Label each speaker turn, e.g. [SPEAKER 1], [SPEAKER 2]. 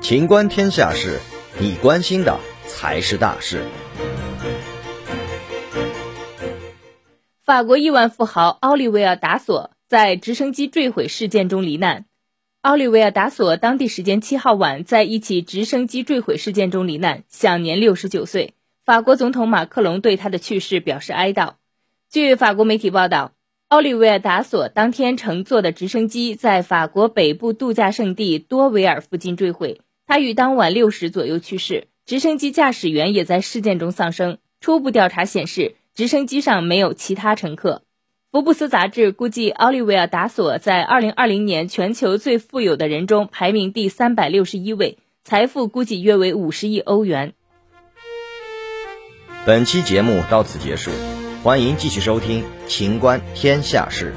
[SPEAKER 1] 情观天下事，你关心的才是大事。
[SPEAKER 2] 法国亿万富豪奥利维尔·达索在直升机坠毁事件中罹难。奥利维尔·达索当地时间七号晚在一起直升机坠毁事件中罹难，享年六十九岁。法国总统马克龙对他的去世表示哀悼。据法国媒体报道，奥利维尔·达索当天乘坐的直升机在法国北部度假胜地多维尔附近坠毁，他于当晚六时左右去世。直升机驾驶员也在事件中丧生。初步调查显示，直升机上没有其他乘客。福布斯杂志估计，奥利维尔·达索在2020年全球最富有的人中排名第361位，财富估计约为50亿欧元。
[SPEAKER 1] 本期节目到此结束，欢迎继续收听《秦观天下事》。